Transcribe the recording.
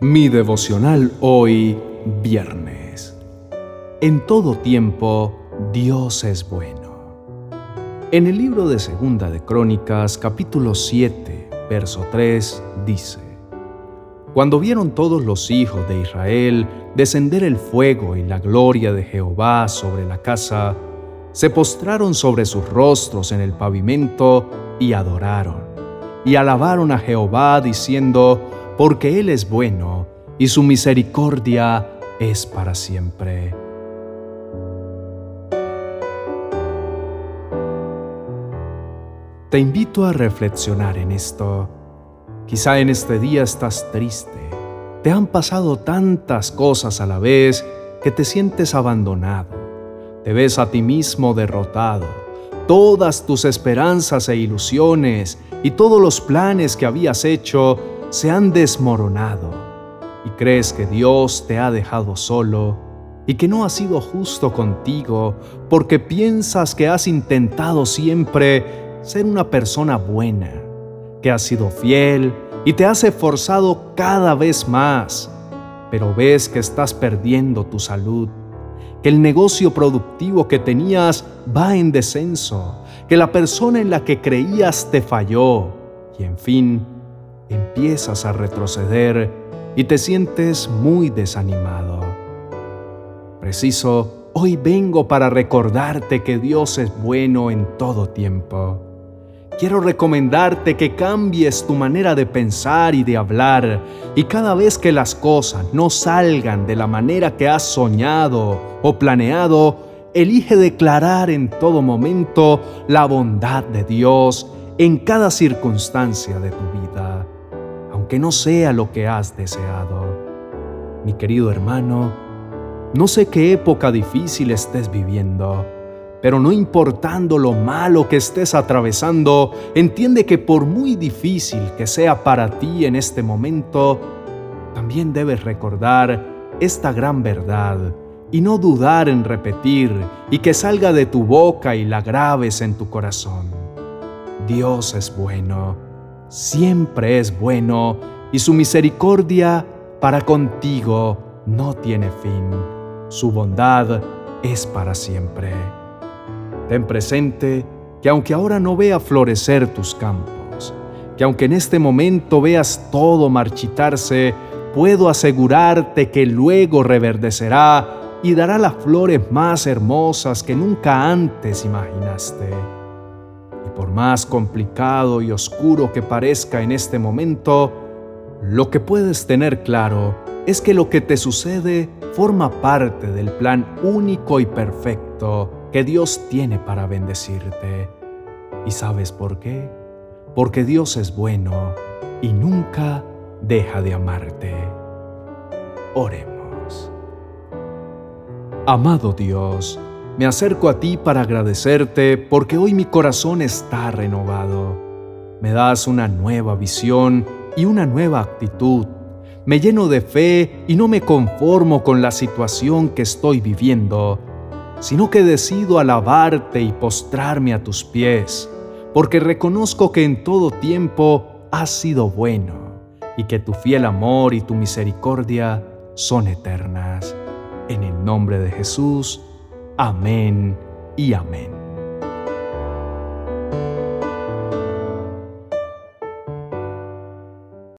Mi devocional hoy, viernes. En todo tiempo, Dios es bueno. En el libro de Segunda de Crónicas, capítulo 7, verso 3, dice, Cuando vieron todos los hijos de Israel descender el fuego y la gloria de Jehová sobre la casa, se postraron sobre sus rostros en el pavimento y adoraron, y alabaron a Jehová diciendo, porque Él es bueno y su misericordia es para siempre. Te invito a reflexionar en esto. Quizá en este día estás triste. Te han pasado tantas cosas a la vez que te sientes abandonado. Te ves a ti mismo derrotado. Todas tus esperanzas e ilusiones y todos los planes que habías hecho se han desmoronado y crees que Dios te ha dejado solo y que no ha sido justo contigo porque piensas que has intentado siempre ser una persona buena, que has sido fiel y te has esforzado cada vez más, pero ves que estás perdiendo tu salud, que el negocio productivo que tenías va en descenso, que la persona en la que creías te falló y en fin, empiezas a retroceder y te sientes muy desanimado. Preciso, hoy vengo para recordarte que Dios es bueno en todo tiempo. Quiero recomendarte que cambies tu manera de pensar y de hablar y cada vez que las cosas no salgan de la manera que has soñado o planeado, elige declarar en todo momento la bondad de Dios en cada circunstancia de tu vida que no sea lo que has deseado. Mi querido hermano, no sé qué época difícil estés viviendo, pero no importando lo malo que estés atravesando, entiende que por muy difícil que sea para ti en este momento, también debes recordar esta gran verdad y no dudar en repetir y que salga de tu boca y la grabes en tu corazón. Dios es bueno siempre es bueno y su misericordia para contigo no tiene fin. Su bondad es para siempre. Ten presente que aunque ahora no vea florecer tus campos, que aunque en este momento veas todo marchitarse, puedo asegurarte que luego reverdecerá y dará las flores más hermosas que nunca antes imaginaste por más complicado y oscuro que parezca en este momento, lo que puedes tener claro es que lo que te sucede forma parte del plan único y perfecto que Dios tiene para bendecirte. ¿Y sabes por qué? Porque Dios es bueno y nunca deja de amarte. Oremos. Amado Dios, me acerco a ti para agradecerte porque hoy mi corazón está renovado. Me das una nueva visión y una nueva actitud. Me lleno de fe y no me conformo con la situación que estoy viviendo, sino que decido alabarte y postrarme a tus pies, porque reconozco que en todo tiempo has sido bueno y que tu fiel amor y tu misericordia son eternas. En el nombre de Jesús, Amén y amén.